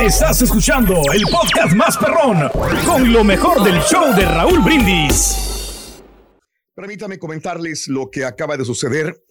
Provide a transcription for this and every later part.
Estás escuchando el podcast más perrón con lo mejor del show de Raúl Brindis. Permítame comentarles lo que acaba de suceder.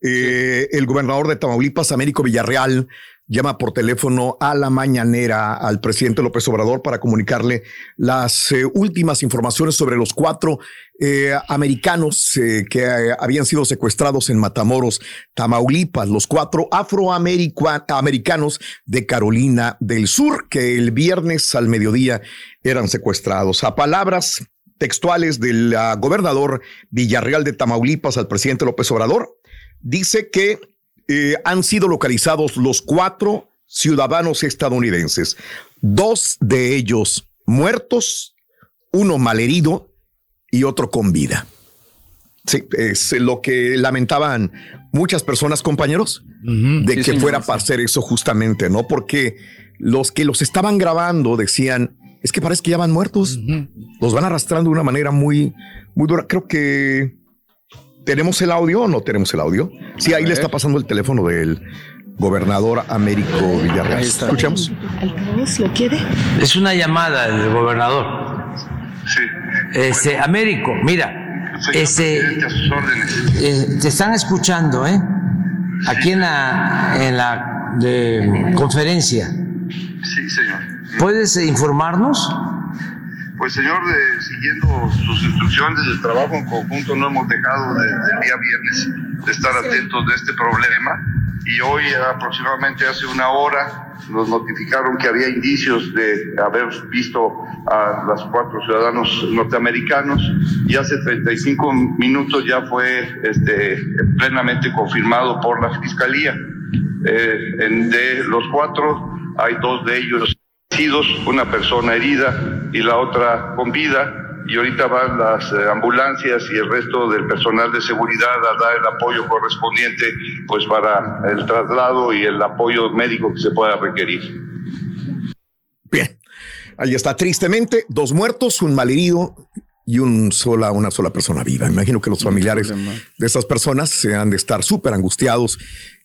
Eh, el gobernador de Tamaulipas, Américo Villarreal, llama por teléfono a la mañanera al presidente López Obrador para comunicarle las eh, últimas informaciones sobre los cuatro eh, americanos que habían sido secuestrados en Matamoros, Tamaulipas, los cuatro afroamericanos de Carolina del Sur, que el viernes al mediodía eran secuestrados. A palabras textuales del ah, gobernador Villarreal de Tamaulipas al presidente López Obrador, dice que eh, han sido localizados los cuatro ciudadanos estadounidenses, dos de ellos muertos, uno malherido y otro con vida. Sí, es lo que lamentaban muchas personas, compañeros, de que fuera para hacer eso justamente, ¿no? Porque los que los estaban grabando decían, es que parece que ya van muertos, los van arrastrando de una manera muy, muy dura. Creo que ¿Tenemos el audio o no tenemos el audio? Sí, ahí le está pasando el teléfono del gobernador Américo Villarreal. Escuchamos. ¿Lo quiere? Es una llamada del gobernador. Sí. Este, Américo, mira, este, eh, te están escuchando, ¿eh? Aquí en la, en la de, conferencia. Sí, señor. ¿Puedes informarnos? Pues señor, de, siguiendo sus instrucciones del trabajo en conjunto, no hemos dejado desde el día viernes de estar atentos de este problema. Y hoy aproximadamente hace una hora nos notificaron que había indicios de haber visto a los cuatro ciudadanos norteamericanos. Y hace 35 minutos ya fue este, plenamente confirmado por la Fiscalía. Eh, de los cuatro hay dos de ellos una persona herida y la otra con vida. Y ahorita van las eh, ambulancias y el resto del personal de seguridad a dar el apoyo correspondiente pues para el traslado y el apoyo médico que se pueda requerir. Bien, ahí está. Tristemente, dos muertos, un malherido y un sola, una sola persona viva. Imagino que los familiares de esas personas se han de estar súper angustiados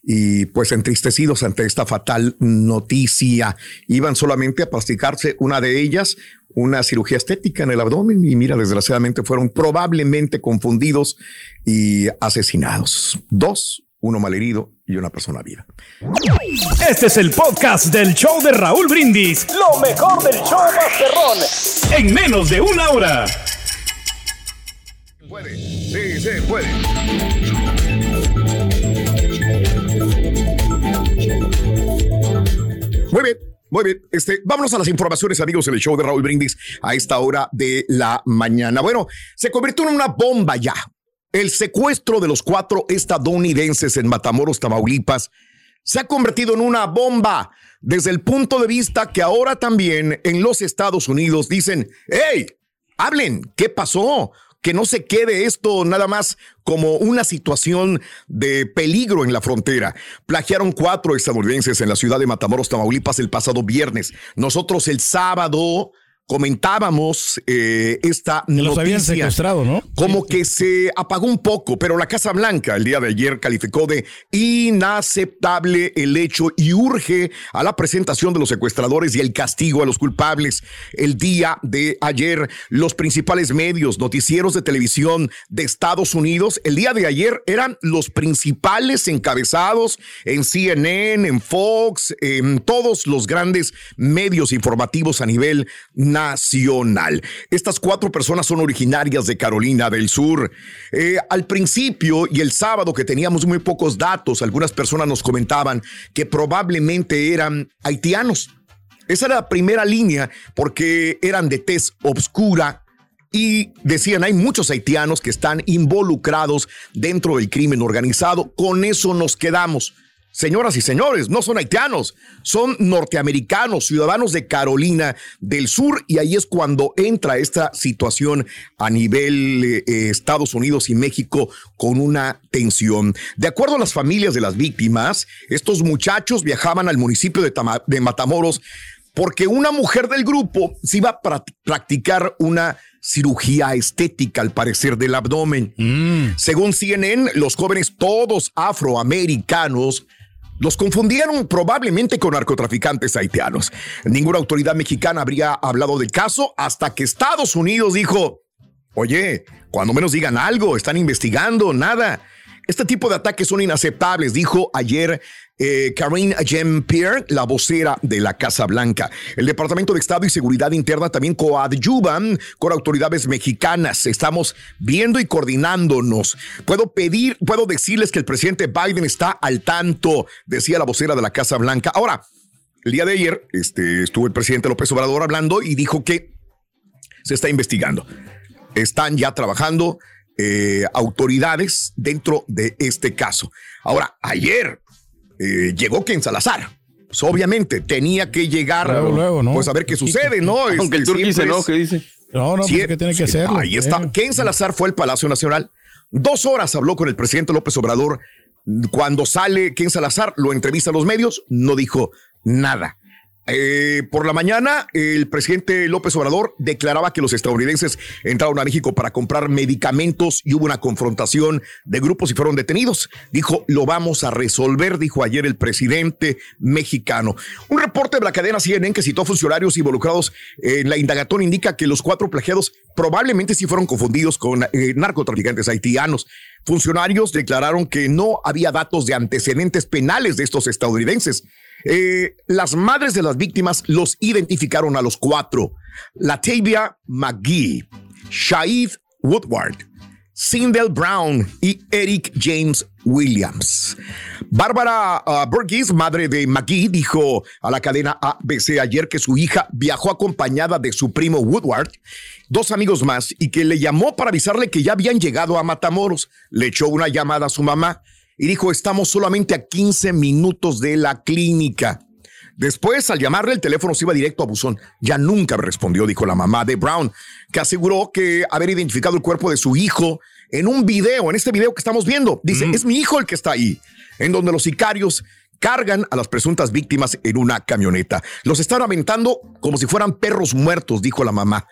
y pues entristecidos ante esta fatal noticia. Iban solamente a practicarse una de ellas, una cirugía estética en el abdomen y mira, desgraciadamente fueron probablemente confundidos y asesinados. Dos, uno malherido y una persona viva. Este es el podcast del show de Raúl Brindis. Lo mejor del show Masterrón. En menos de una hora. Puede, sí, sí, puede. Muy bien. Muy bien, este, vámonos a las informaciones, amigos, en el show de Raúl Brindis a esta hora de la mañana. Bueno, se convirtió en una bomba ya. El secuestro de los cuatro estadounidenses en Matamoros, Tamaulipas, se ha convertido en una bomba desde el punto de vista que ahora también en los Estados Unidos dicen, hey, hablen, ¿qué pasó? Que no se quede esto nada más como una situación de peligro en la frontera. Plagiaron cuatro estadounidenses en la ciudad de Matamoros, Tamaulipas, el pasado viernes. Nosotros el sábado comentábamos eh, esta que los habían secuestrado, ¿no? Como que se apagó un poco, pero la Casa Blanca el día de ayer calificó de inaceptable el hecho y urge a la presentación de los secuestradores y el castigo a los culpables. El día de ayer, los principales medios, noticieros de televisión de Estados Unidos, el día de ayer eran los principales encabezados en CNN, en Fox, en todos los grandes medios informativos a nivel nacional. Estas cuatro personas son originarias de Carolina del Sur. Eh, al principio y el sábado que teníamos muy pocos datos, algunas personas nos comentaban que probablemente eran haitianos. Esa era la primera línea porque eran de tez obscura, y decían, hay muchos haitianos que están involucrados dentro del crimen organizado. Con eso nos quedamos. Señoras y señores, no son haitianos, son norteamericanos, ciudadanos de Carolina del Sur, y ahí es cuando entra esta situación a nivel eh, Estados Unidos y México con una tensión. De acuerdo a las familias de las víctimas, estos muchachos viajaban al municipio de, de Matamoros porque una mujer del grupo se iba a practicar una cirugía estética, al parecer, del abdomen. Mm. Según CNN, los jóvenes, todos afroamericanos, Los confundieron probablemente con narcotraficantes haitianos. Ninguna autoridad mexicana habría hablado del caso hasta que Estados Unidos dijo, oye, cuando menos digan algo, están investigando, nada. Este tipo de ataques son inaceptables, dijo ayer eh, Karine Jean-Pierre, la vocera de la Casa Blanca. El Departamento de Estado y Seguridad Interna también coadyuvan con autoridades mexicanas. Estamos viendo y coordinándonos. Puedo pedir, puedo decirles que el presidente Biden está al tanto, decía la vocera de la Casa Blanca. Ahora, el día de ayer este, estuvo el presidente López Obrador hablando y dijo que se está investigando. Están ya trabajando eh, autoridades dentro de este caso. Ahora, ayer eh, llegó Ken Salazar. Pues obviamente tenía que llegar, luego, ¿no? pues a ver qué sucede, ¿no? Aunque el turquí se ¿qué dice? No, no, pues, que tiene que hacerlo. Ahí está. Ken Salazar fue al Palacio Nacional. Dos horas habló con el presidente López Obrador. Cuando sale Ken Salazar, lo entrevista a los medios, no dijo nada. Eh, por la mañana, el presidente López Obrador declaraba que los estadounidenses entraron a México para comprar medicamentos y hubo una confrontación de grupos y fueron detenidos. Dijo, lo vamos a resolver, dijo ayer el presidente mexicano. Un reporte de la cadena CNN que citó funcionarios involucrados en la indagatoria indica que los cuatro plagiados probablemente sí fueron confundidos con eh, narcotraficantes haitianos. Funcionarios declararon que no había datos de antecedentes penales de estos estadounidenses. Eh, las madres de las víctimas los identificaron a los cuatro. Latavia McGee, Shaid Woodward, Sindel Brown y Eric James Williams. Bárbara uh, Burgess, madre de McGee, dijo a la cadena ABC ayer que su hija viajó acompañada de su primo Woodward, dos amigos más, y que le llamó para avisarle que ya habían llegado a Matamoros. Le echó una llamada a su mamá y dijo, estamos solamente a 15 minutos de la clínica. Después, al llamarle, el teléfono se iba directo a buzón. Ya nunca respondió, dijo la mamá de Brown, que aseguró que haber identificado el cuerpo de su hijo en un video, en este video que estamos viendo. Dice, es mi hijo el que está ahí, en donde los sicarios cargan a las presuntas víctimas en una camioneta. Los están aventando como si fueran perros muertos, dijo la mamá.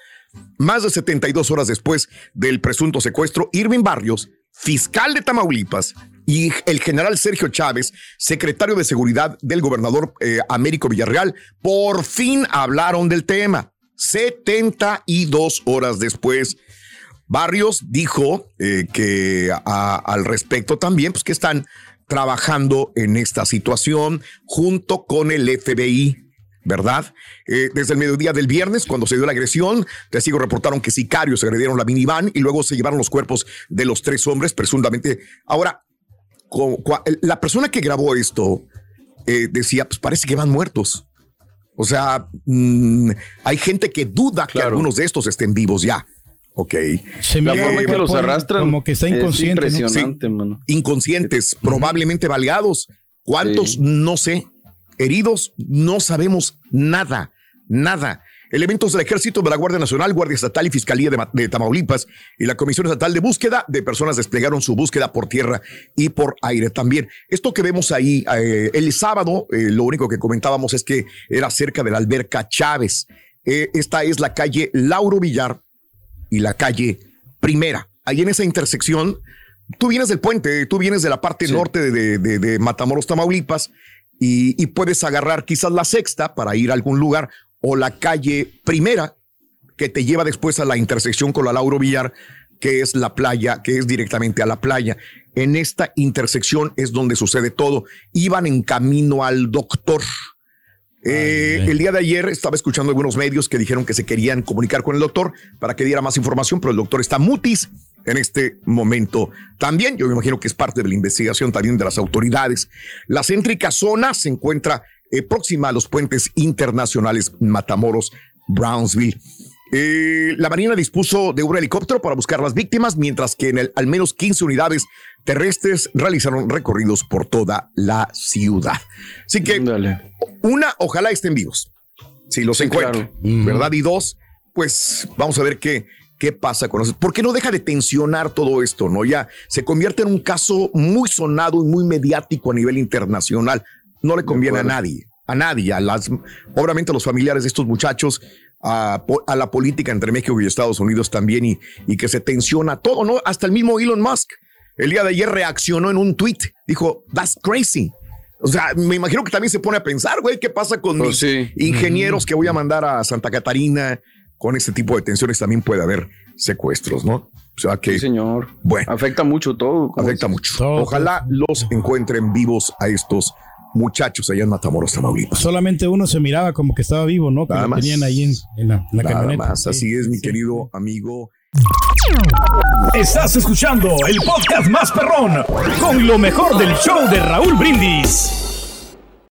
Más de 72 horas después del presunto secuestro, Irving Barrios, fiscal de Tamaulipas, y el general Sergio Chávez, secretario de Seguridad del gobernador eh, Américo Villarreal, por fin hablaron del tema. 72 horas después. Barrios dijo eh, que al respecto también, pues que están trabajando en esta situación junto con el FBI. ¿verdad? Eh, desde el mediodía del viernes, cuando se dio la agresión, testigos reportaron que sicarios agredieron la minivan y luego se llevaron los cuerpos de los tres hombres, presuntamente. Ahora, la persona que grabó esto eh, decía, pues parece que van muertos. O sea, mm, hay gente que duda que algunos de estos estén vivos ya. Ok. la forma que los arrastran. Como que está inconsciente. impresionante, Inconscientes, probablemente baleados. ¿Cuántos? No sé. Heridos, no sabemos nada. Nada. Elementos del Ejército, de la Guardia Nacional, Guardia Estatal y Fiscalía de, Tamaulipas y la Comisión Estatal de Búsqueda de Personas desplegaron su búsqueda por tierra y por aire también. Esto que vemos ahí eh, el sábado, eh, lo único que comentábamos es que era cerca de la alberca Chávez. Eh, esta es la calle Lauro Villar y la calle Primera. Ahí en esa intersección, tú vienes del puente, tú vienes de la parte norte de, Matamoros, Tamaulipas, y, y, puedes agarrar quizás la sexta para ir a algún lugar o la calle primera que te lleva después a la intersección con la Lauro Villar, que es la playa, que es directamente a la playa. En esta intersección es donde sucede todo. Iban en camino al doctor. Eh, el día de ayer estaba escuchando algunos medios que dijeron que se querían comunicar con el doctor para que diera más información, pero el doctor está mutis en este momento también. Yo me imagino que es parte de la investigación también de las autoridades. La céntrica zona se encuentra eh, próxima a los puentes internacionales Matamoros, Brownsville. Eh, la Marina dispuso de un helicóptero para buscar las víctimas, mientras que en el, al menos 15 unidades terrestres realizaron recorridos por toda la ciudad. Así que, una, ojalá estén vivos, si los encuentran, ¿verdad? Y dos, pues vamos a ver qué, qué pasa con eso. ¿Por qué no deja de tensionar todo esto? ¿No? Ya se convierte en un caso muy sonado y muy mediático a nivel internacional no le conviene a nadie, a nadie, a las, obviamente a los familiares de estos muchachos, a, la política entre México y Estados Unidos también y, y, que se tensiona todo, ¿no? Hasta el mismo Elon Musk el día de ayer reaccionó en un tweet, dijo, that's crazy. O sea, me imagino que también se pone a pensar, güey, ¿qué pasa con Pues mis sí. ingenieros que voy a mandar a Santa Catarina? Con este tipo de tensiones también puede haber secuestros, ¿no? O sea que, Sí, señor. bueno, Afecta mucho todo. afecta dices. mucho. Todo, Ojalá los encuentren vivos a estos muchachos allá en Matamoros, Tamaulipas. Solamente uno se miraba como que estaba vivo, ¿no? Que Nada lo más. tenían ahí en, en la, en la Nada camioneta. más, así Sí, es, mi sí. querido amigo. Estás escuchando el podcast más perrón con lo mejor del show de Raúl Brindis.